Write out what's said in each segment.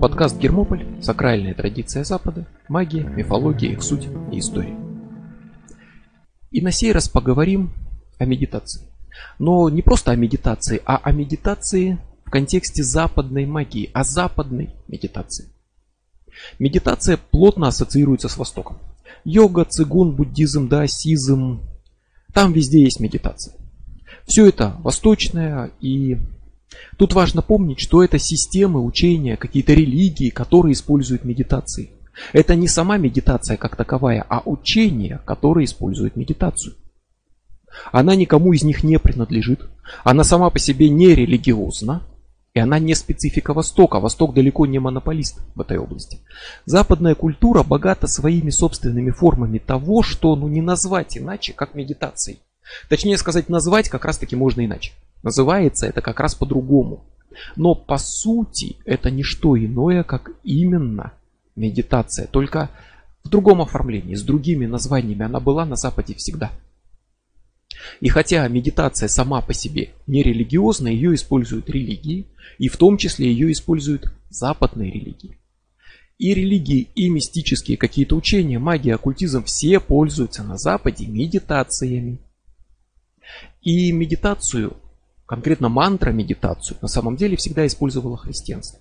Подкаст «Гермополь. Сакральная традиция Запада. Магия, мифология, их суть и история». И на сей раз поговорим о медитации. Но не просто о медитации, а о медитации в контексте западной магии, о западной медитации. Медитация плотно ассоциируется с Востоком. Йога, цигун, буддизм, даосизм. Там везде есть медитация. Все это восточное и Тут важно помнить, что это системы учения, какие-то религии, которые используют медитации. Это не сама медитация как таковая, а учение, которое использует медитацию. Она никому из них не принадлежит. Она сама по себе не религиозна. И она не специфика Востока. Восток далеко не монополист в этой области. Западная культура богата своими собственными формами того, что ну, не назвать иначе, как медитацией. Точнее сказать, назвать как раз таки можно иначе. Называется это как раз по-другому. Но по сути это не что иное, как именно медитация. Только в другом оформлении, с другими названиями. Она была на Западе всегда. И хотя медитация сама по себе не религиозная, ее используют религии, и в том числе ее используют западные религии. И религии, и мистические какие-то учения, магия, оккультизм, все пользуются на Западе медитациями. И медитацию конкретно мантра медитацию, на самом деле всегда использовало христианство.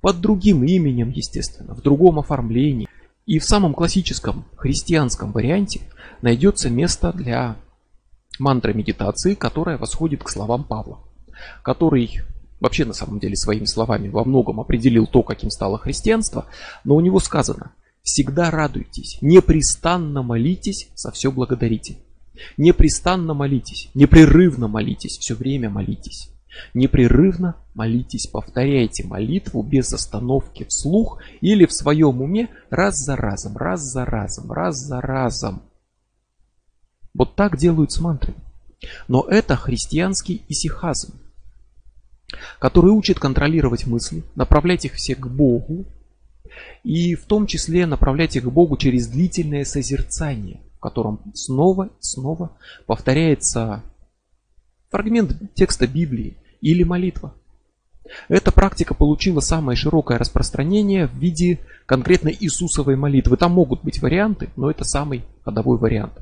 Под другим именем, естественно, в другом оформлении. И в самом классическом христианском варианте найдется место для мантры медитации, которая восходит к словам Павла, который вообще на самом деле своими словами во многом определил то, каким стало христианство, но у него сказано «Всегда радуйтесь, непрестанно молитесь, за все благодарите». Непрестанно молитесь, непрерывно молитесь, все время молитесь. Непрерывно молитесь, повторяйте молитву без остановки вслух или в своем уме раз за разом, раз за разом, раз за разом. Вот так делают с мантрами. Но это христианский исихазм, который учит контролировать мысли, направлять их все к Богу, и в том числе направлять их к Богу через длительное созерцание – котором снова и снова повторяется фрагмент текста Библии или молитва. Эта практика получила самое широкое распространение в виде конкретно Иисусовой молитвы. Там могут быть варианты, но это самый ходовой вариант.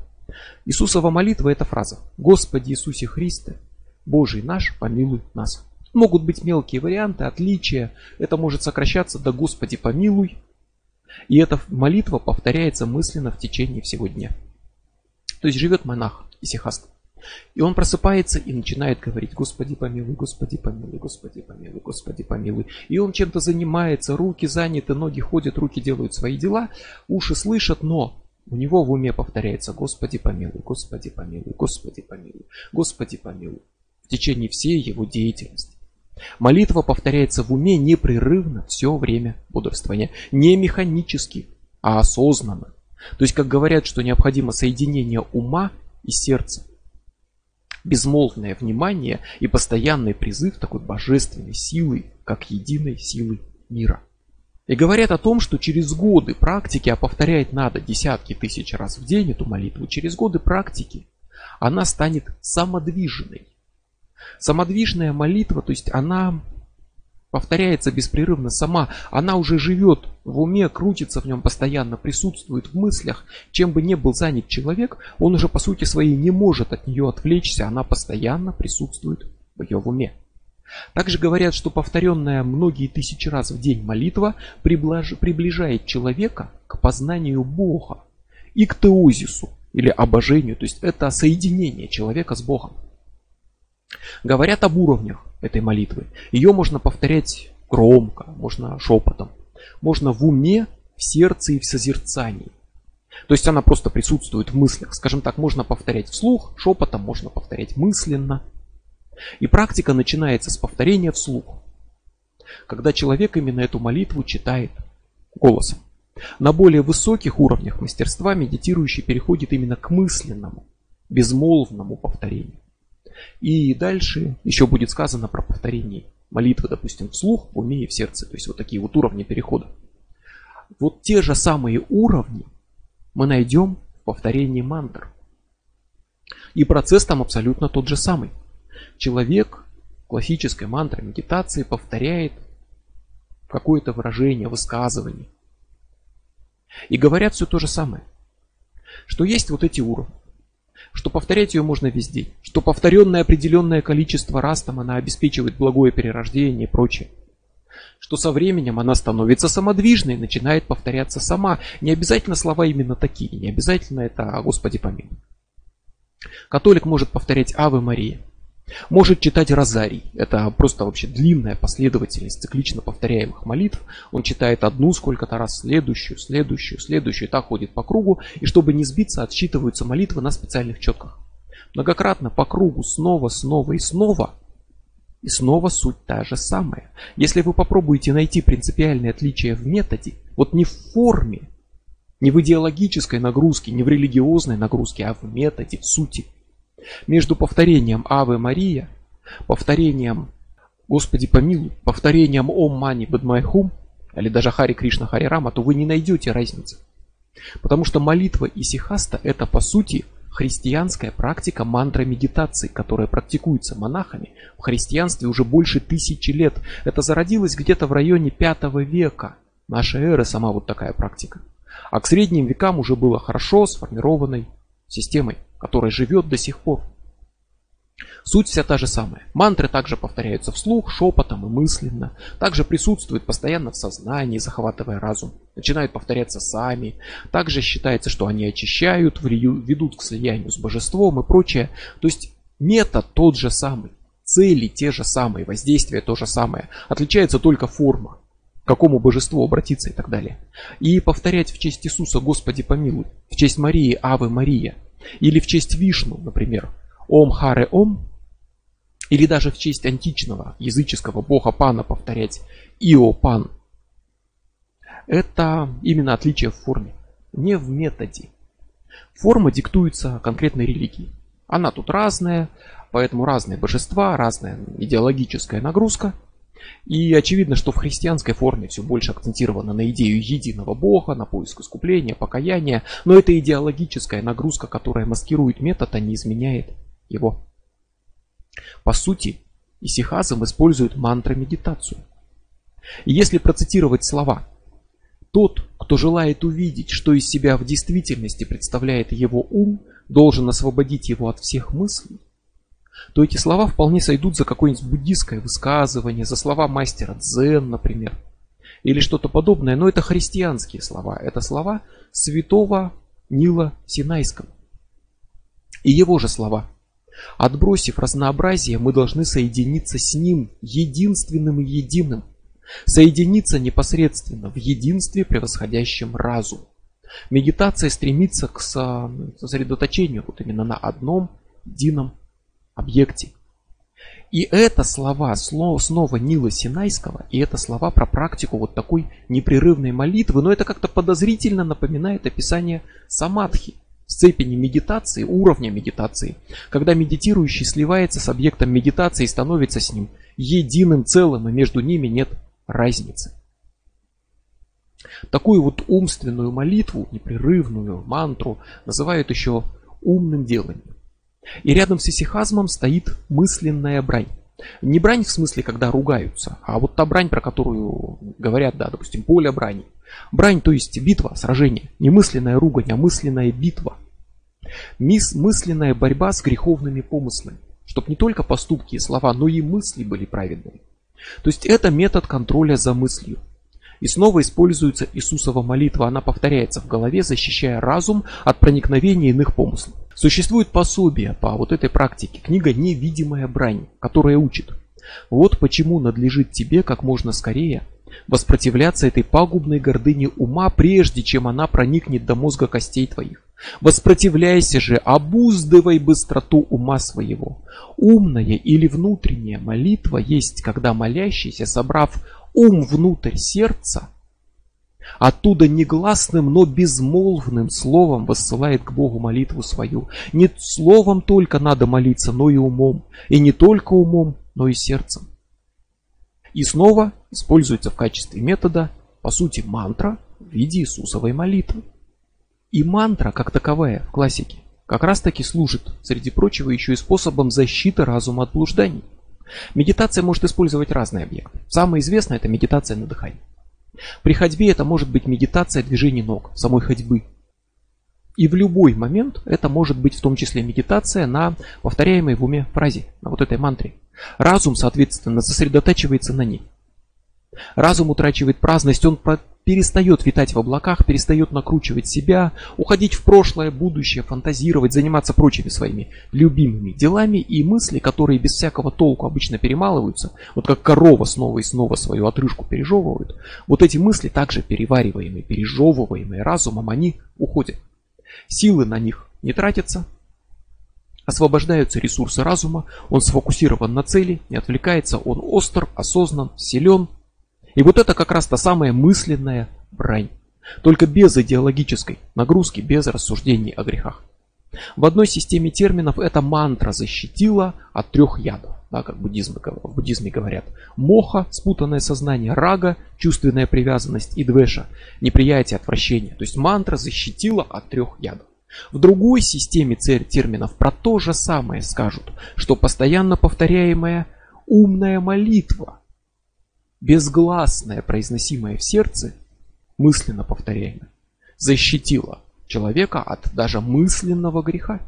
Иисусова молитва – это фраза «Господи Иисусе Христе, Божий наш, помилуй нас». Могут быть мелкие варианты, отличия. Это может сокращаться до «Господи помилуй». И эта молитва повторяется мысленно в течение всего дня. То есть живет монах исихаст. И он просыпается и начинает говорить, Господи помилуй, Господи помилуй, Господи помилуй, Господи помилуй. И он чем-то занимается, руки заняты, ноги ходят, руки делают свои дела, уши слышат, но у него в уме повторяется Господи помилуй, Господи помилуй, Господи помилуй, Господи помилуй. В течение всей его деятельности. Молитва повторяется в уме непрерывно все время бодрствования. Не механически, а осознанно. То есть, как говорят, что необходимо соединение ума и сердца. Безмолвное внимание и постоянный призыв такой божественной силы, как единой силы мира. И говорят о том, что через годы практики, а повторять надо десятки тысяч раз в день эту молитву, через годы практики она станет самодвижной. Самодвижная молитва, то есть она повторяется беспрерывно сама, она уже живет в уме, крутится в нем постоянно, присутствует в мыслях. Чем бы ни был занят человек, он уже по сути своей не может от нее отвлечься, она постоянно присутствует в ее уме. Также говорят, что повторенная многие тысячи раз в день молитва приближает человека к познанию Бога и к теозису или обожению, то есть это соединение человека с Богом. Говорят об уровнях этой молитвы. Ее можно повторять громко, можно шепотом, можно в уме, в сердце и в созерцании. То есть она просто присутствует в мыслях. Скажем так, можно повторять вслух, шепотом можно повторять мысленно. И практика начинается с повторения вслух. Когда человек именно эту молитву читает голосом. На более высоких уровнях мастерства медитирующий переходит именно к мысленному, безмолвному повторению. И дальше еще будет сказано про повторение молитвы, допустим, вслух, в уме и в сердце. То есть вот такие вот уровни перехода. Вот те же самые уровни мы найдем в повторении мантр. И процесс там абсолютно тот же самый. Человек классической мантры медитации повторяет какое-то выражение, высказывание. И говорят все то же самое. Что есть вот эти уровни. Что повторять ее можно везде. Что повторенное определенное количество раз там она обеспечивает благое перерождение и прочее. Что со временем она становится самодвижной, начинает повторяться сама. Не обязательно слова именно такие. Не обязательно это «Господи помилуй». Католик может повторять «Аве Мария». Может читать розарий. Это просто вообще длинная последовательность циклично повторяемых молитв. Он читает одну сколько-то раз, следующую, следующую, следующую. И так ходит по кругу. И чтобы не сбиться, отсчитываются молитвы на специальных четках. Многократно по кругу, снова, снова и снова. И снова суть та же самая. Если вы попробуете найти принципиальные отличия в методе, вот не в форме, не в идеологической нагрузке, не в религиозной нагрузке, а в методе, в сути – между повторением Аве Мария, повторением Господи помилуй, повторением Ом Мани Бадмайхум, или даже Хари Кришна Хари Рама, то вы не найдете разницы. Потому что молитва Исихаста это по сути христианская практика мантра медитации, которая практикуется монахами в христианстве уже больше тысячи лет. Это зародилось где-то в районе 5 века нашей эры, сама вот такая практика. А к средним векам уже было хорошо сформированной системой которая живет до сих пор. Суть вся та же самая. Мантры также повторяются вслух, шепотом и мысленно. Также присутствуют постоянно в сознании, захватывая разум. Начинают повторяться сами. Также считается, что они очищают, ведут к слиянию с божеством и прочее. То есть метод тот же самый. Цели те же самые, воздействие то же самое. Отличается только форма. К какому божеству обратиться и так далее. И повторять в честь Иисуса Господи помилуй. В честь Марии Авы Мария. Или в честь Вишну, например, Ом Харе Ом. Или даже в честь античного языческого бога Пана повторять Ио Пан. Это именно отличие в форме, не в методе. Форма диктуется конкретной религией. Она тут разная, поэтому разные божества, разная идеологическая нагрузка – и очевидно, что в христианской форме все больше акцентировано на идею единого Бога, на поиск искупления, покаяния, но это идеологическая нагрузка, которая маскирует метод, а не изменяет его. По сути, исихазм использует мантра-медитацию. Если процитировать слова «Тот, кто желает увидеть, что из себя в действительности представляет его ум, должен освободить его от всех мыслей», то эти слова вполне сойдут за какое-нибудь буддийское высказывание, за слова мастера дзен, например, или что-то подобное, но это христианские слова, это слова святого Нила Синайского. И его же слова. Отбросив разнообразие, мы должны соединиться с ним, единственным и единым. Соединиться непосредственно в единстве, превосходящем разум. Медитация стремится к сосредоточению вот именно на одном едином объекте. И это слова снова Нила Синайского, и это слова про практику вот такой непрерывной молитвы, но это как-то подозрительно напоминает описание самадхи, степени медитации, уровня медитации, когда медитирующий сливается с объектом медитации и становится с ним единым целым, и между ними нет разницы. Такую вот умственную молитву, непрерывную мантру называют еще умным деланием. И рядом с исихазмом стоит мысленная брань. Не брань в смысле, когда ругаются, а вот та брань, про которую говорят, да, допустим, поле брани. Брань, то есть битва, сражение. Не мысленная ругань, а мысленная битва. Мис, мысленная борьба с греховными помыслами. Чтоб не только поступки и слова, но и мысли были праведными. То есть это метод контроля за мыслью. И снова используется Иисусова молитва. Она повторяется в голове, защищая разум от проникновения иных помыслов. Существует пособие по вот этой практике, книга «Невидимая брань», которая учит. Вот почему надлежит тебе как можно скорее воспротивляться этой пагубной гордыне ума, прежде чем она проникнет до мозга костей твоих. Воспротивляйся же, обуздывай быстроту ума своего. Умная или внутренняя молитва есть, когда молящийся, собрав ум внутрь сердца, оттуда негласным, но безмолвным словом воссылает к Богу молитву свою. Не словом только надо молиться, но и умом. И не только умом, но и сердцем. И снова используется в качестве метода, по сути, мантра в виде Иисусовой молитвы. И мантра, как таковая в классике, как раз таки служит, среди прочего, еще и способом защиты разума от блужданий. Медитация может использовать разные объекты. Самое известное это медитация на дыхании. При ходьбе это может быть медитация движений ног, самой ходьбы. И в любой момент это может быть в том числе медитация на повторяемой в уме фразе, на вот этой мантре. Разум, соответственно, сосредотачивается на ней. Разум утрачивает праздность, он перестает витать в облаках, перестает накручивать себя, уходить в прошлое, будущее, фантазировать, заниматься прочими своими любимыми делами и мысли, которые без всякого толку обычно перемалываются, вот как корова снова и снова свою отрыжку пережевывают, вот эти мысли, также перевариваемые, пережевываемые разумом, они уходят. Силы на них не тратятся, освобождаются ресурсы разума, он сфокусирован на цели, не отвлекается, он остр, осознан, силен, и вот это как раз та самая мысленная брань. Только без идеологической нагрузки, без рассуждений о грехах. В одной системе терминов эта мантра защитила от трех ядов, да, как буддизм, в буддизме говорят. Моха, спутанное сознание, рага, чувственная привязанность и двеша, неприятие, отвращение. То есть мантра защитила от трех ядов. В другой системе терминов про то же самое скажут, что постоянно повторяемая умная молитва безгласное, произносимое в сердце, мысленно повторяемое, защитило человека от даже мысленного греха.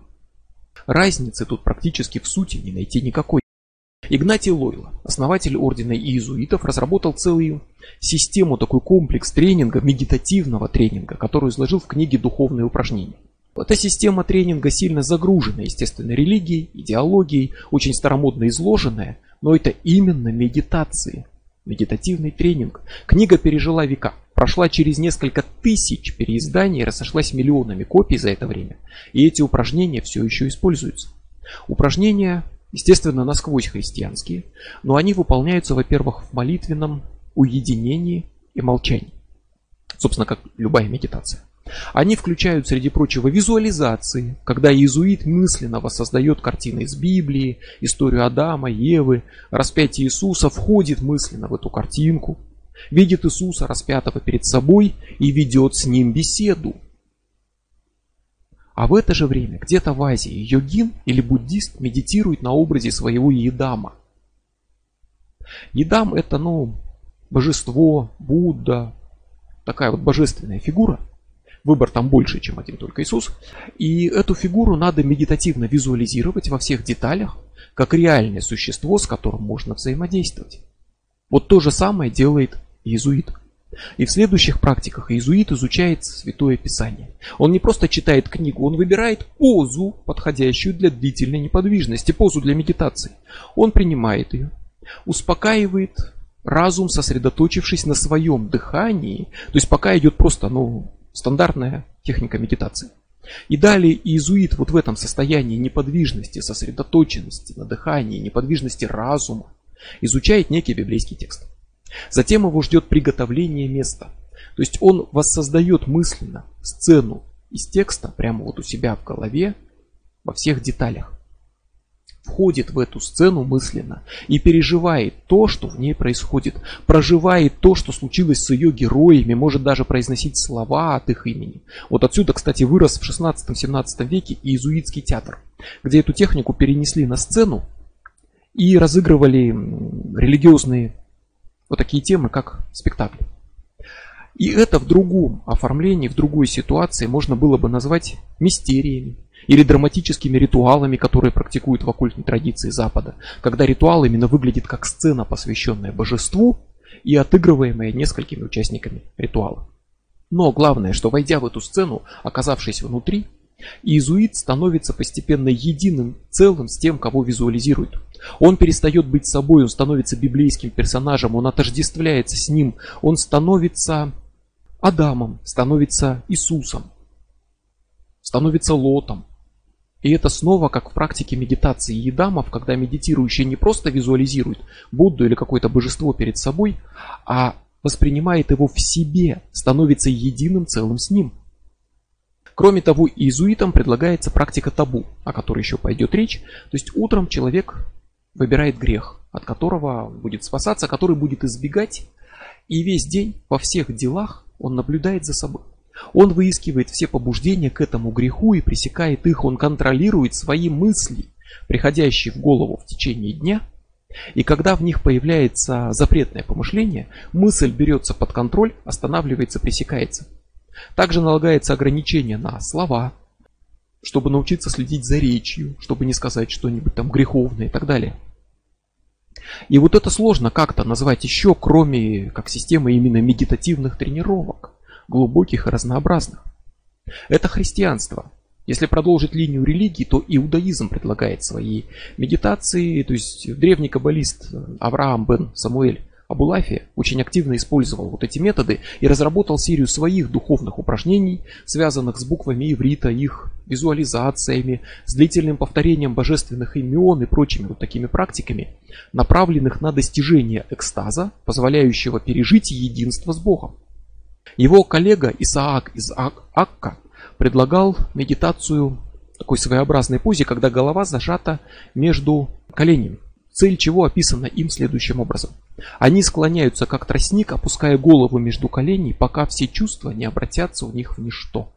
Разницы тут практически в сути не найти никакой. Игнатий Лойла, основатель ордена иезуитов, разработал целую систему, такой комплекс тренинга, медитативного тренинга, который изложил в книге «Духовные упражнения». Эта система тренинга сильно загружена, естественно, религией, идеологией, очень старомодно изложенная, но это именно медитации – Медитативный тренинг. Книга пережила века. Прошла через несколько тысяч переизданий и разошлась миллионами копий за это время. И эти упражнения все еще используются. Упражнения, естественно, насквозь христианские, но они выполняются, во-первых, в молитвенном уединении и молчании. Собственно, как любая медитация. Они включают, среди прочего, визуализации, когда иезуит мысленно воссоздает картины из Библии, историю Адама, Евы, распятие Иисуса, входит мысленно в эту картинку, видит Иисуса распятого перед собой и ведет с ним беседу. А в это же время где-то в Азии йогин или буддист медитирует на образе своего Едама. Едам это, ну, божество, Будда, такая вот божественная фигура – Выбор там больше, чем один только Иисус. И эту фигуру надо медитативно визуализировать во всех деталях, как реальное существо, с которым можно взаимодействовать. Вот то же самое делает иезуит. И в следующих практиках иезуит изучает Святое Писание. Он не просто читает книгу, он выбирает позу, подходящую для длительной неподвижности, позу для медитации. Он принимает ее, успокаивает разум, сосредоточившись на своем дыхании. То есть пока идет просто ну, Стандартная техника медитации. И далее иезуит вот в этом состоянии неподвижности, сосредоточенности на дыхании, неподвижности разума изучает некий библейский текст. Затем его ждет приготовление места. То есть он воссоздает мысленно сцену из текста прямо вот у себя в голове во всех деталях входит в эту сцену мысленно и переживает то, что в ней происходит, проживает то, что случилось с ее героями, может даже произносить слова от их имени. Вот отсюда, кстати, вырос в 16-17 веке иезуитский театр, где эту технику перенесли на сцену и разыгрывали религиозные вот такие темы, как спектакли. И это в другом оформлении, в другой ситуации можно было бы назвать мистериями, или драматическими ритуалами, которые практикуют в оккультной традиции Запада, когда ритуал именно выглядит как сцена, посвященная божеству и отыгрываемая несколькими участниками ритуала. Но главное, что войдя в эту сцену, оказавшись внутри, иезуит становится постепенно единым целым с тем, кого визуализирует. Он перестает быть собой, он становится библейским персонажем, он отождествляется с ним, он становится Адамом, становится Иисусом, становится Лотом, и это снова как в практике медитации едамов, когда медитирующий не просто визуализирует Будду или какое-то божество перед собой, а воспринимает его в себе, становится единым целым с ним. Кроме того, иезуитам предлагается практика табу, о которой еще пойдет речь. То есть утром человек выбирает грех, от которого будет спасаться, который будет избегать. И весь день во всех делах он наблюдает за собой. Он выискивает все побуждения к этому греху и пресекает их, он контролирует свои мысли, приходящие в голову в течение дня, И когда в них появляется запретное помышление, мысль берется под контроль, останавливается, пресекается. Также налагается ограничение на слова, чтобы научиться следить за речью, чтобы не сказать что-нибудь там греховное и так далее. И вот это сложно как-то назвать еще, кроме как системы именно медитативных тренировок, глубоких и разнообразных. Это христианство. Если продолжить линию религии, то иудаизм предлагает свои медитации, то есть древний каббалист Авраам бен Самуэль Абулафи очень активно использовал вот эти методы и разработал серию своих духовных упражнений, связанных с буквами иврита, их визуализациями, с длительным повторением божественных имен и прочими вот такими практиками, направленных на достижение экстаза, позволяющего пережить единство с Богом. Его коллега Исаак из Акка предлагал медитацию такой своеобразной позе, когда голова зажата между коленями. Цель чего описана им следующим образом. Они склоняются как тростник, опуская голову между коленей, пока все чувства не обратятся у них в ничто.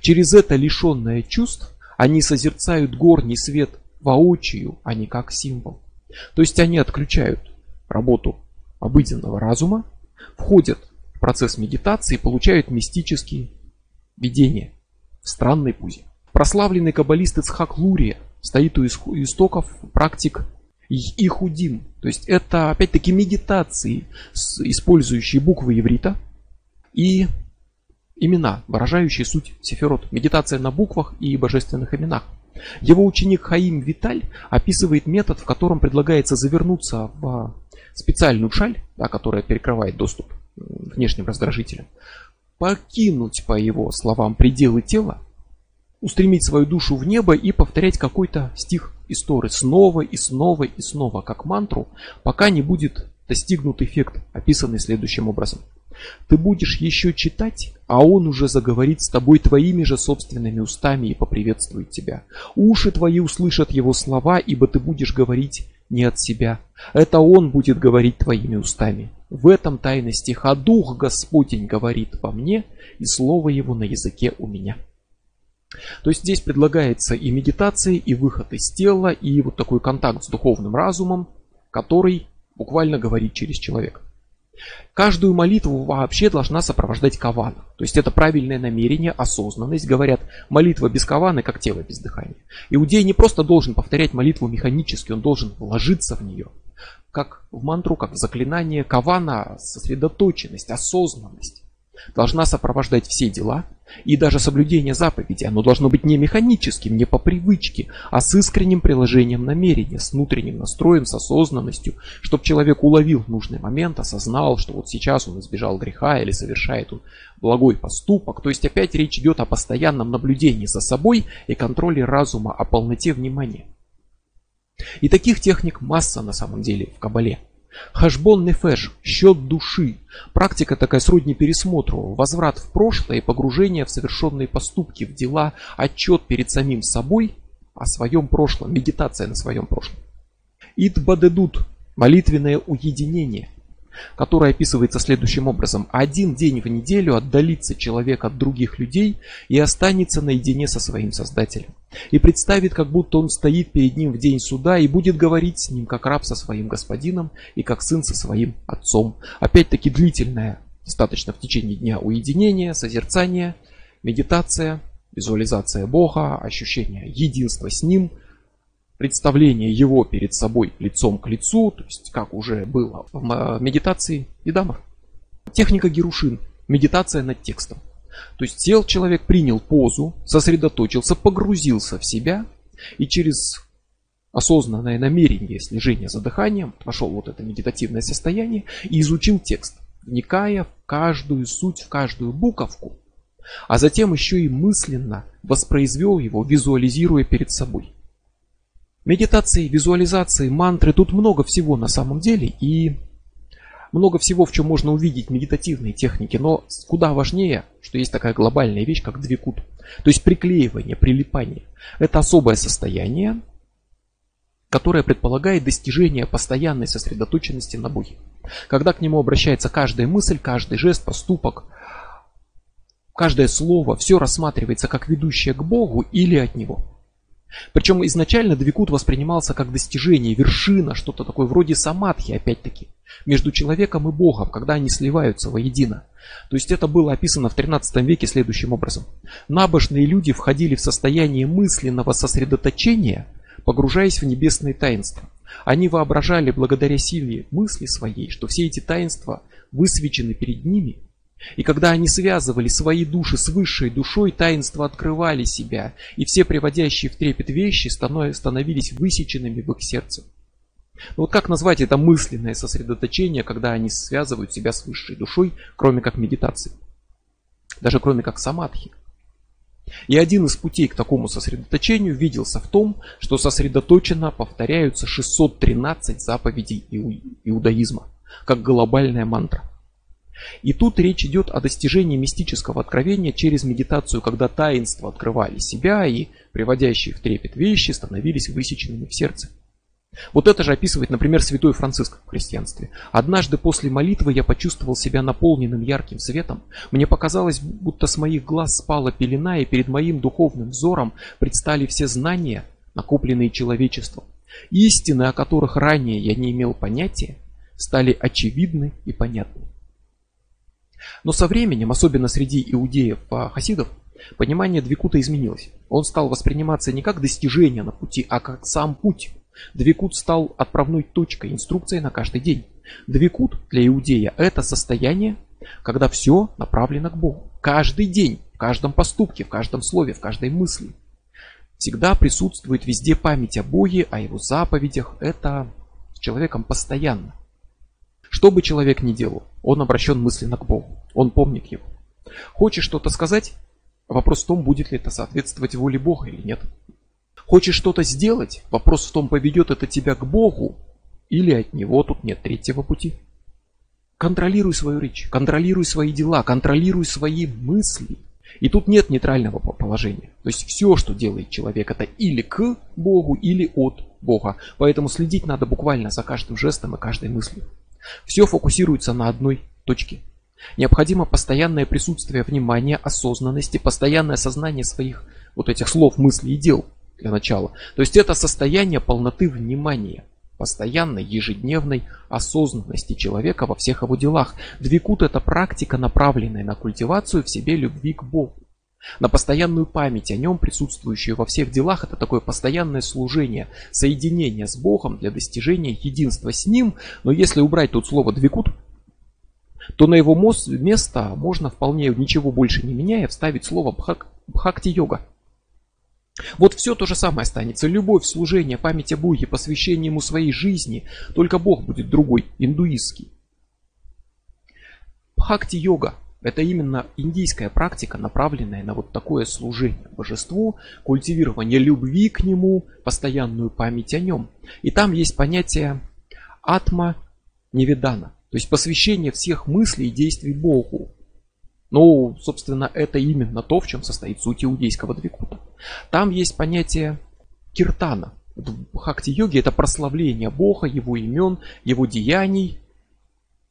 Через это лишенное чувств они созерцают горний свет воочию, а не как символ. То есть они отключают работу обыденного разума, входят процесс медитации получают мистические видения в странной пузе. Прославленный каббалист Ицхак Лурия стоит у истоков практик и худим. То есть это опять-таки медитации, использующие буквы иврита и имена, выражающие суть сефирот. Медитация на буквах и божественных именах. Его ученик Хаим Виталь описывает метод, в котором предлагается завернуться в специальную шаль, да, которая перекрывает доступ внешним раздражителям, покинуть, по его словам, пределы тела, устремить свою душу в небо и повторять какой-то стих истории снова и снова и снова, как мантру, пока не будет достигнут эффект, описанный следующим образом. Ты будешь еще читать, а он уже заговорит с тобой твоими же собственными устами и поприветствует тебя. Уши твои услышат его слова, ибо ты будешь говорить не от себя. Это он будет говорить твоими устами. В этом тайна стиха Дух Господень говорит во мне, и слово его на языке у меня. То есть здесь предлагается и медитация, и выход из тела, и вот такой контакт с духовным разумом, который буквально говорит через человека. Каждую молитву вообще должна сопровождать кавана. То есть это правильное намерение, осознанность. Говорят, молитва без каваны, как тело без дыхания. Иудей не просто должен повторять молитву механически, он должен вложиться в нее. Как в мантру, как в заклинание, кавана, сосредоточенность, осознанность должна сопровождать все дела, и даже соблюдение заповеди, оно должно быть не механическим, не по привычке, а с искренним приложением намерения, с внутренним настроем, с осознанностью, чтобы человек уловил нужный момент, осознал, что вот сейчас он избежал греха или совершает он благой поступок. То есть опять речь идет о постоянном наблюдении за собой и контроле разума, о полноте внимания. И таких техник масса на самом деле в Кабале. Хашбон нефеш, счет души. Практика такая сродни пересмотру. Возврат в прошлое и погружение в совершенные поступки, в дела, отчет перед самим собой о своем прошлом, медитация на своем прошлом. Итбадедут, молитвенное уединение которая описывается следующим образом. Один день в неделю отдалится человек от других людей и останется наедине со своим Создателем. И представит, как будто он стоит перед ним в день суда и будет говорить с ним, как раб со своим господином и как сын со своим отцом. Опять-таки длительное, достаточно в течение дня уединение, созерцание, медитация, визуализация Бога, ощущение единства с Ним – представление его перед собой лицом к лицу, то есть как уже было в медитации Идамов. Техника Герушин. Медитация над текстом. То есть сел человек, принял позу, сосредоточился, погрузился в себя и через осознанное намерение слежения за дыханием вошел вот это медитативное состояние и изучил текст, вникая в каждую суть, в каждую буковку, а затем еще и мысленно воспроизвел его, визуализируя перед собой. Медитации, визуализации, мантры, тут много всего на самом деле и много всего, в чем можно увидеть медитативные техники, но куда важнее, что есть такая глобальная вещь, как двикут. То есть приклеивание, прилипание. Это особое состояние, которое предполагает достижение постоянной сосредоточенности на Боге. Когда к нему обращается каждая мысль, каждый жест, поступок, каждое слово, все рассматривается как ведущее к Богу или от Него. Причем изначально Двикут воспринимался как достижение, вершина, что-то такое вроде самадхи, опять-таки, между человеком и Богом, когда они сливаются воедино. То есть это было описано в 13 веке следующим образом. Набожные люди входили в состояние мысленного сосредоточения, погружаясь в небесные таинства. Они воображали благодаря силе мысли своей, что все эти таинства высвечены перед ними и когда они связывали свои души с высшей душой, таинства открывали себя, и все приводящие в трепет вещи становились высеченными в их сердце. Ну вот как назвать это мысленное сосредоточение, когда они связывают себя с высшей душой, кроме как медитации? Даже кроме как самадхи. И один из путей к такому сосредоточению виделся в том, что сосредоточенно повторяются 613 заповедей иудаизма, как глобальная мантра – и тут речь идет о достижении мистического откровения через медитацию, когда таинства открывали себя и приводящие в трепет вещи становились высеченными в сердце. Вот это же описывает, например, святой Франциск в христианстве. Однажды после молитвы я почувствовал себя наполненным ярким светом. Мне показалось, будто с моих глаз спала пелена, и перед моим духовным взором предстали все знания, накопленные человечеством. Истины, о которых ранее я не имел понятия, стали очевидны и понятны. Но со временем, особенно среди иудеев-хасидов, понимание Двикута изменилось. Он стал восприниматься не как достижение на пути, а как сам путь. Двикут стал отправной точкой, инструкцией на каждый день. Двикут для иудея – это состояние, когда все направлено к Богу. Каждый день, в каждом поступке, в каждом слове, в каждой мысли. Всегда присутствует везде память о Боге, о Его заповедях. Это с человеком постоянно. Что бы человек ни делал, он обращен мысленно к Богу. Он помнит его. Хочешь что-то сказать? Вопрос в том, будет ли это соответствовать воле Бога или нет. Хочешь что-то сделать? Вопрос в том, поведет это тебя к Богу или от Него тут нет третьего пути. Контролируй свою речь, контролируй свои дела, контролируй свои мысли. И тут нет нейтрального положения. То есть все, что делает человек, это или к Богу, или от Бога. Поэтому следить надо буквально за каждым жестом и каждой мыслью. Все фокусируется на одной точке. Необходимо постоянное присутствие внимания, осознанности, постоянное осознание своих вот этих слов, мыслей и дел для начала. То есть это состояние полноты внимания, постоянной ежедневной осознанности человека во всех его делах. Двикут это практика, направленная на культивацию в себе любви к Богу. На постоянную память о нем, присутствующую во всех делах, это такое постоянное служение, соединение с Богом для достижения единства с Ним. Но если убрать тут слово «двикут», то на его место можно вполне ничего больше не меняя вставить слово бхак, бхакти-йога. Вот все то же самое останется. Любовь, служение, память о Боге, посвящение ему своей жизни. Только Бог будет другой, индуистский. Бхакти-йога это именно индийская практика, направленная на вот такое служение божеству, культивирование любви к нему, постоянную память о нем. И там есть понятие атма невидана, то есть посвящение всех мыслей и действий Богу. Ну, собственно, это именно то, в чем состоит суть иудейского двикута. Там есть понятие киртана. В бхакти-йоге это прославление Бога, его имен, его деяний,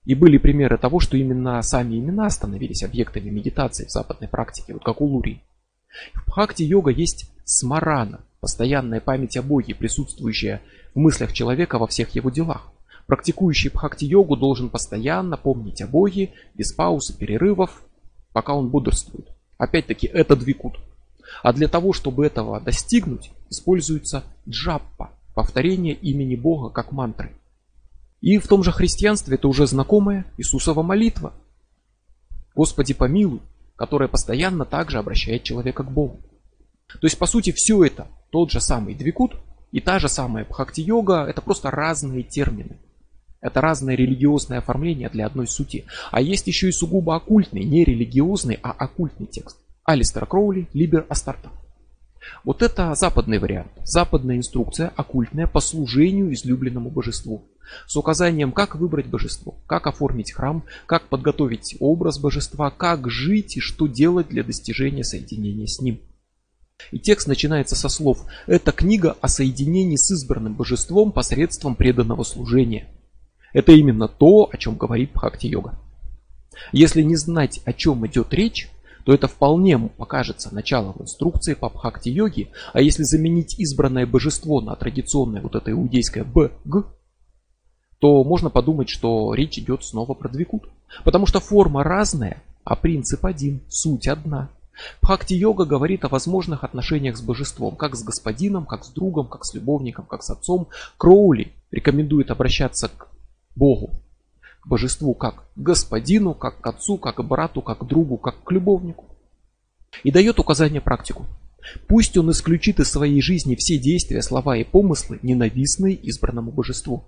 и были примеры того, что именно сами имена становились объектами медитации в западной практике, вот как у Лури. В бхакти-йога есть смарана, постоянная память о Боге, присутствующая в мыслях человека во всех его делах. Практикующий бхакти-йогу должен постоянно помнить о Боге, без пауз и перерывов, пока он бодрствует. Опять-таки, это двикут. А для того, чтобы этого достигнуть, используется джаппа, повторение имени Бога как мантры. И в том же христианстве это уже знакомая Иисусова молитва. Господи помилуй, которая постоянно также обращает человека к Богу. То есть по сути все это тот же самый двикут и та же самая бхакти-йога, это просто разные термины. Это разное религиозное оформление для одной сути. А есть еще и сугубо оккультный, не религиозный, а оккультный текст. Алистер Кроули, Либер Астарта. Вот это западный вариант. Западная инструкция, оккультная, по служению излюбленному божеству. С указанием, как выбрать божество, как оформить храм, как подготовить образ божества, как жить и что делать для достижения соединения с ним. И текст начинается со слов «Это книга о соединении с избранным божеством посредством преданного служения». Это именно то, о чем говорит Бхакти-йога. Если не знать, о чем идет речь, то это вполне покажется началом инструкции по бхакти-йоге, а если заменить избранное божество на традиционное вот это иудейское БГ, то можно подумать, что речь идет снова про двикут. Потому что форма разная, а принцип один, суть одна. Бхакти-йога говорит о возможных отношениях с божеством, как с господином, как с другом, как с любовником, как с отцом. Кроули рекомендует обращаться к Богу, божеству, как к господину, как к отцу, как к брату, как к другу, как к любовнику. И дает указание практику. Пусть он исключит из своей жизни все действия, слова и помыслы, ненавистные избранному божеству.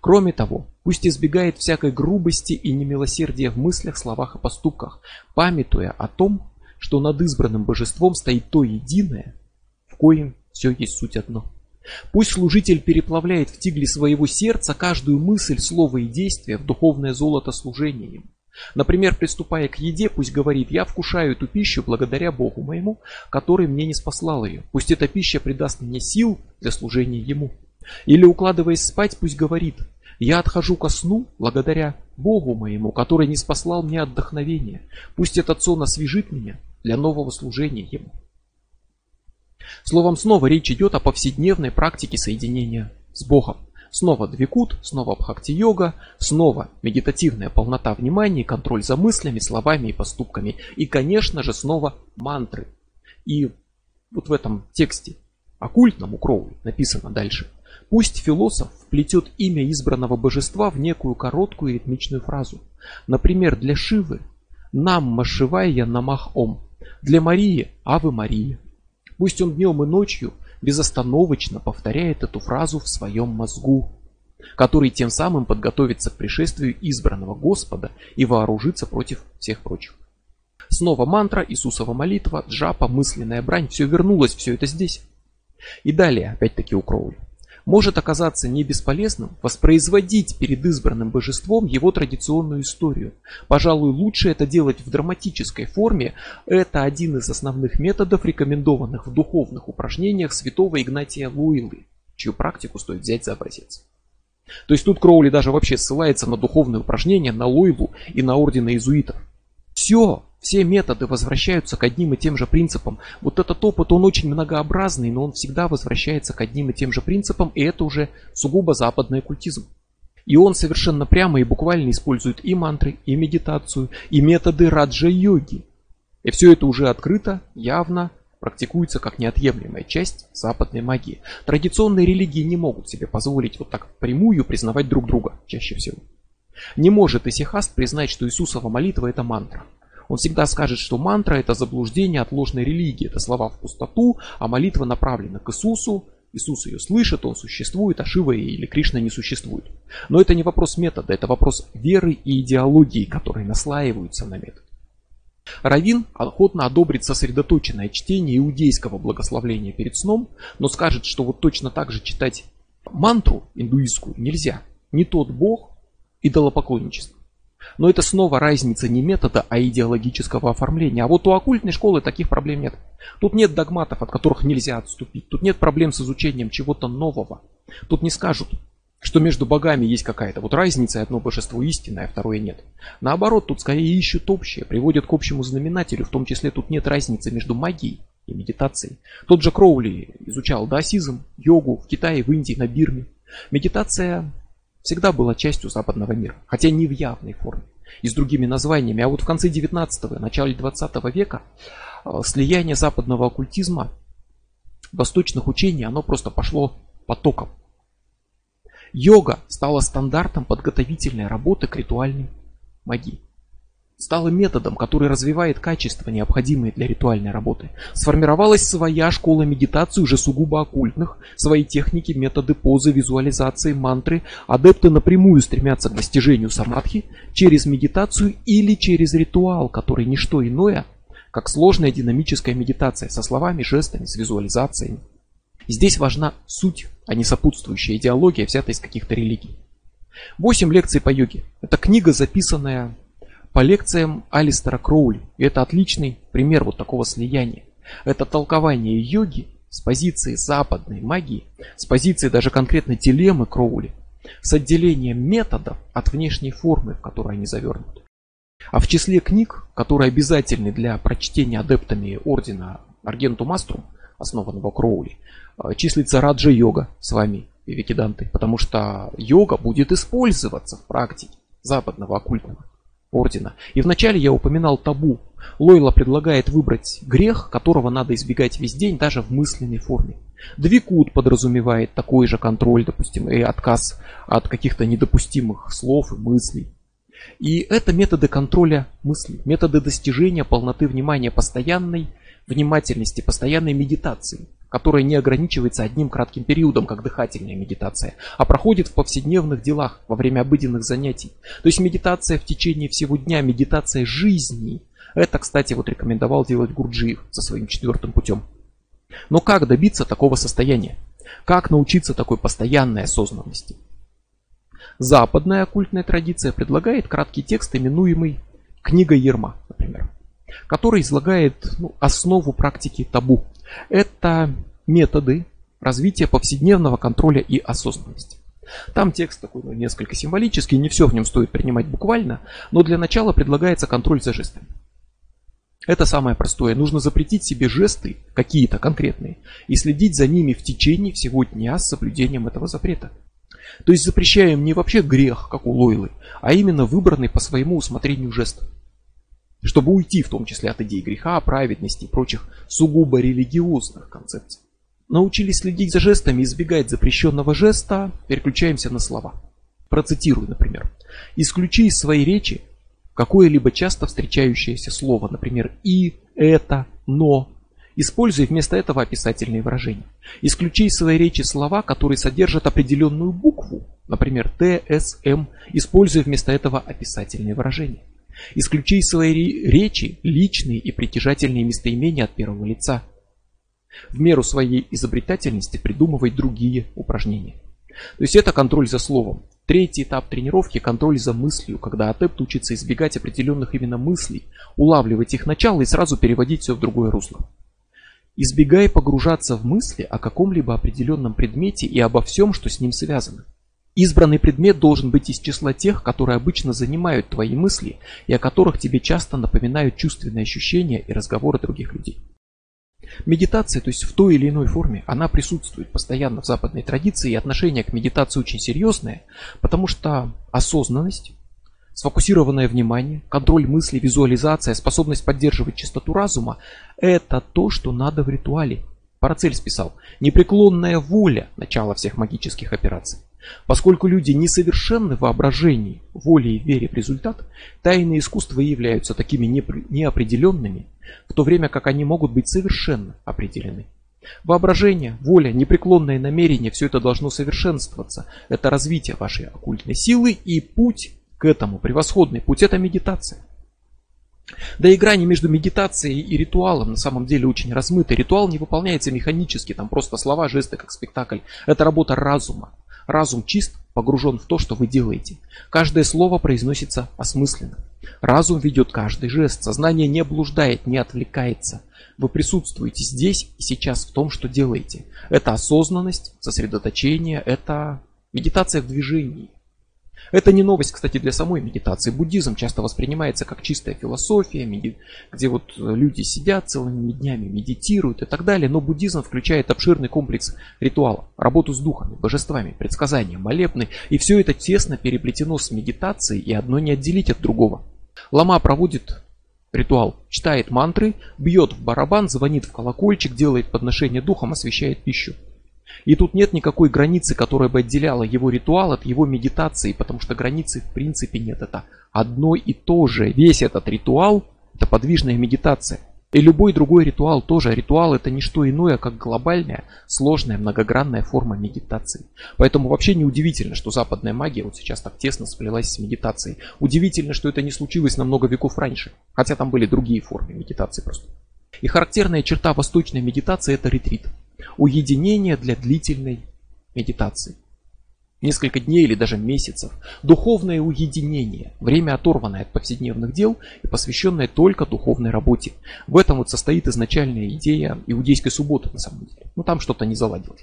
Кроме того, пусть избегает всякой грубости и немилосердия в мыслях, словах и поступках, памятуя о том, что над избранным божеством стоит то единое, в коем все есть суть одно. Пусть служитель переплавляет в тигле своего сердца каждую мысль, слово и действие в духовное золото служения ему. Например, приступая к еде, пусть говорит, я вкушаю эту пищу благодаря Богу моему, который мне не спаслал ее. Пусть эта пища придаст мне сил для служения Ему. Или укладываясь спать, пусть говорит, я отхожу ко сну благодаря Богу моему, который не спаслал мне отдохновения. Пусть этот сон освежит меня для нового служения Ему. Словом, снова речь идет о повседневной практике соединения с Богом. Снова двикут, снова бхакти-йога, снова медитативная полнота внимания, контроль за мыслями, словами и поступками. И, конечно же, снова мантры. И вот в этом тексте оккультном у Кроули написано дальше. Пусть философ вплетет имя избранного божества в некую короткую ритмичную фразу. Например, для Шивы «Нам Машивая Намах Ом», для Марии «Авы Мария». Пусть он днем и ночью безостановочно повторяет эту фразу в своем мозгу, который тем самым подготовится к пришествию избранного Господа и вооружится против всех прочих. Снова мантра, Иисусова молитва, джапа, мысленная брань, все вернулось, все это здесь. И далее, опять-таки у Кроули может оказаться не бесполезным воспроизводить перед избранным божеством его традиционную историю. Пожалуй, лучше это делать в драматической форме. Это один из основных методов, рекомендованных в духовных упражнениях святого Игнатия Луилы, чью практику стоит взять за образец. То есть тут Кроули даже вообще ссылается на духовные упражнения, на Луилу и на орден иезуитов. Все все методы возвращаются к одним и тем же принципам. Вот этот опыт, он очень многообразный, но он всегда возвращается к одним и тем же принципам, и это уже сугубо западный оккультизм. И он совершенно прямо и буквально использует и мантры, и медитацию, и методы раджа-йоги. И все это уже открыто, явно практикуется как неотъемлемая часть западной магии. Традиционные религии не могут себе позволить вот так прямую признавать друг друга чаще всего. Не может исихаст признать, что Иисусова молитва это мантра. Он всегда скажет, что мантра это заблуждение от ложной религии, это слова в пустоту, а молитва направлена к Иисусу, Иисус ее слышит, он существует, а Шива или Кришна не существует. Но это не вопрос метода, это вопрос веры и идеологии, которые наслаиваются на метод. Равин охотно одобрит сосредоточенное чтение иудейского благословления перед сном, но скажет, что вот точно так же читать мантру индуистскую нельзя. Не тот бог идолопоклонничество. Но это снова разница не метода, а идеологического оформления. А вот у оккультной школы таких проблем нет. Тут нет догматов, от которых нельзя отступить. Тут нет проблем с изучением чего-то нового. Тут не скажут, что между богами есть какая-то вот разница, одно божество истинное, а второе нет. Наоборот, тут скорее ищут общее, приводят к общему знаменателю, в том числе тут нет разницы между магией и медитацией. Тот же Кроули изучал даосизм, йогу в Китае, в Индии, на Бирме. Медитация всегда была частью западного мира, хотя не в явной форме и с другими названиями. А вот в конце 19-го, начале 20 века э, слияние западного оккультизма, восточных учений, оно просто пошло потоком. Йога стала стандартом подготовительной работы к ритуальной магии стало методом, который развивает качества, необходимые для ритуальной работы. Сформировалась своя школа медитации, уже сугубо оккультных, свои техники, методы позы, визуализации, мантры. Адепты напрямую стремятся к достижению самадхи через медитацию или через ритуал, который не что иное, как сложная динамическая медитация со словами, жестами, с визуализациями. Здесь важна суть, а не сопутствующая идеология, взятая из каких-то религий. Восемь лекций по йоге. Это книга, записанная по лекциям Алистера Кроули. И это отличный пример вот такого слияния. Это толкование йоги с позиции западной магии, с позиции даже конкретно телемы Кроули, с отделением методов от внешней формы, в которой они завернуты. А в числе книг, которые обязательны для прочтения адептами ордена Аргенту Маструм, основанного Кроули, э, числится Раджа-йога с вами, Викиданты, потому что йога будет использоваться в практике западного оккультного ордена. И вначале я упоминал табу. Лойла предлагает выбрать грех, которого надо избегать весь день, даже в мысленной форме. Двикут подразумевает такой же контроль, допустим, и отказ от каких-то недопустимых слов и мыслей. И это методы контроля мыслей, методы достижения полноты внимания, постоянной внимательности, постоянной медитации, которая не ограничивается одним кратким периодом, как дыхательная медитация, а проходит в повседневных делах, во время обыденных занятий. То есть медитация в течение всего дня, медитация жизни. Это, кстати, вот рекомендовал делать Гурджиев со своим четвертым путем. Но как добиться такого состояния? Как научиться такой постоянной осознанности? Западная оккультная традиция предлагает краткий текст, именуемый «Книга Ерма», например, который излагает ну, основу практики табу. Это методы развития повседневного контроля и осознанности. Там текст такой ну, несколько символический, не все в нем стоит принимать буквально, но для начала предлагается контроль за жестами. Это самое простое. Нужно запретить себе жесты, какие-то конкретные, и следить за ними в течение всего дня с соблюдением этого запрета. То есть запрещаем не вообще грех, как у Лойлы, а именно выбранный по своему усмотрению жест. Чтобы уйти в том числе от идей греха, праведности и прочих сугубо религиозных концепций. Научились следить за жестами, избегать запрещенного жеста, переключаемся на слова. Процитирую, например. «Исключи из своей речи какое-либо часто встречающееся слово, например, «и», «это», «но», Используй вместо этого описательные выражения. Исключи из своей речи слова, которые содержат определенную букву, например, Т, С, М. Используй вместо этого описательные выражения. Исключи из своей речи личные и притяжательные местоимения от первого лица. В меру своей изобретательности придумывай другие упражнения. То есть это контроль за словом. Третий этап тренировки – контроль за мыслью, когда адепт учится избегать определенных именно мыслей, улавливать их начало и сразу переводить все в другое русло. Избегай погружаться в мысли о каком-либо определенном предмете и обо всем, что с ним связано. Избранный предмет должен быть из числа тех, которые обычно занимают твои мысли и о которых тебе часто напоминают чувственные ощущения и разговоры других людей. Медитация, то есть в той или иной форме, она присутствует постоянно в западной традиции, и отношение к медитации очень серьезное, потому что осознанность, Сфокусированное внимание, контроль мысли, визуализация, способность поддерживать чистоту разума – это то, что надо в ритуале. Парацельс писал, непреклонная воля – начало всех магических операций. Поскольку люди несовершенны в воображении, воле и вере в результат, тайные искусства являются такими неопределенными, в то время как они могут быть совершенно определены. Воображение, воля, непреклонное намерение – все это должно совершенствоваться. Это развитие вашей оккультной силы и путь к этому. Превосходный путь – это медитация. Да и грани между медитацией и ритуалом на самом деле очень размыты. Ритуал не выполняется механически, там просто слова, жесты, как спектакль. Это работа разума. Разум чист, погружен в то, что вы делаете. Каждое слово произносится осмысленно. Разум ведет каждый жест. Сознание не блуждает, не отвлекается. Вы присутствуете здесь и сейчас в том, что делаете. Это осознанность, сосредоточение, это медитация в движении. Это не новость, кстати, для самой медитации. Буддизм часто воспринимается как чистая философия, где вот люди сидят целыми днями, медитируют и так далее. Но буддизм включает обширный комплекс ритуалов, работу с духами, божествами, предсказания, молебны. И все это тесно переплетено с медитацией, и одно не отделить от другого. Лама проводит ритуал, читает мантры, бьет в барабан, звонит в колокольчик, делает подношение духом, освещает пищу. И тут нет никакой границы, которая бы отделяла его ритуал от его медитации, потому что границы в принципе нет. Это одно и то же. Весь этот ритуал – это подвижная медитация. И любой другой ритуал тоже. Ритуал это не что иное, как глобальная, сложная, многогранная форма медитации. Поэтому вообще не удивительно, что западная магия вот сейчас так тесно сплелась с медитацией. Удивительно, что это не случилось на много веков раньше. Хотя там были другие формы медитации просто. И характерная черта восточной медитации это ретрит. Уединение для длительной медитации. Несколько дней или даже месяцев. Духовное уединение. Время оторванное от повседневных дел и посвященное только духовной работе. В этом вот состоит изначальная идея иудейской субботы на самом деле. Ну там что-то не заладилось.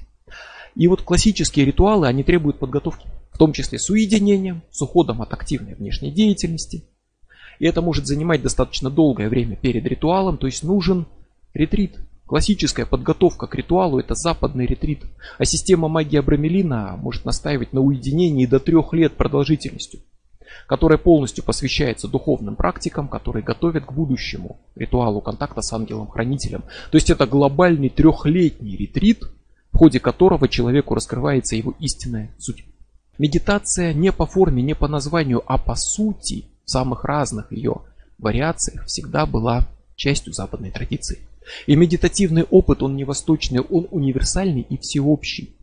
И вот классические ритуалы, они требуют подготовки. В том числе с уединением, с уходом от активной внешней деятельности. И это может занимать достаточно долгое время перед ритуалом, то есть нужен ретрит. Классическая подготовка к ритуалу – это западный ретрит. А система магии Абрамелина может настаивать на уединении до трех лет продолжительностью, которая полностью посвящается духовным практикам, которые готовят к будущему ритуалу контакта с ангелом-хранителем. То есть это глобальный трехлетний ретрит, в ходе которого человеку раскрывается его истинная суть. Медитация не по форме, не по названию, а по сути самых разных ее вариациях всегда была частью западной традиции. И медитативный опыт, он не восточный, он универсальный и всеобщий.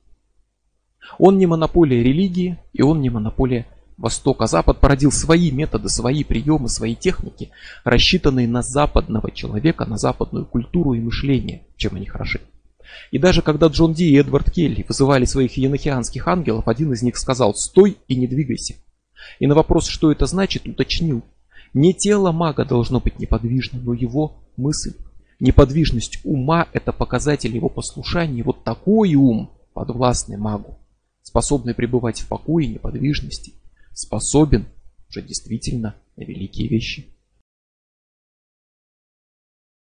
Он не монополия религии, и он не монополия Востока. Запад породил свои методы, свои приемы, свои техники, рассчитанные на западного человека, на западную культуру и мышление, чем они хороши. И даже когда Джон Ди и Эдвард Келли вызывали своих енохианских ангелов, один из них сказал «Стой и не двигайся». И на вопрос, что это значит, уточнил. Не тело мага должно быть неподвижным, но его мысль. Неподвижность ума – это показатель его послушания. Вот такой ум, подвластный магу, способный пребывать в покое и неподвижности, способен уже действительно на великие вещи.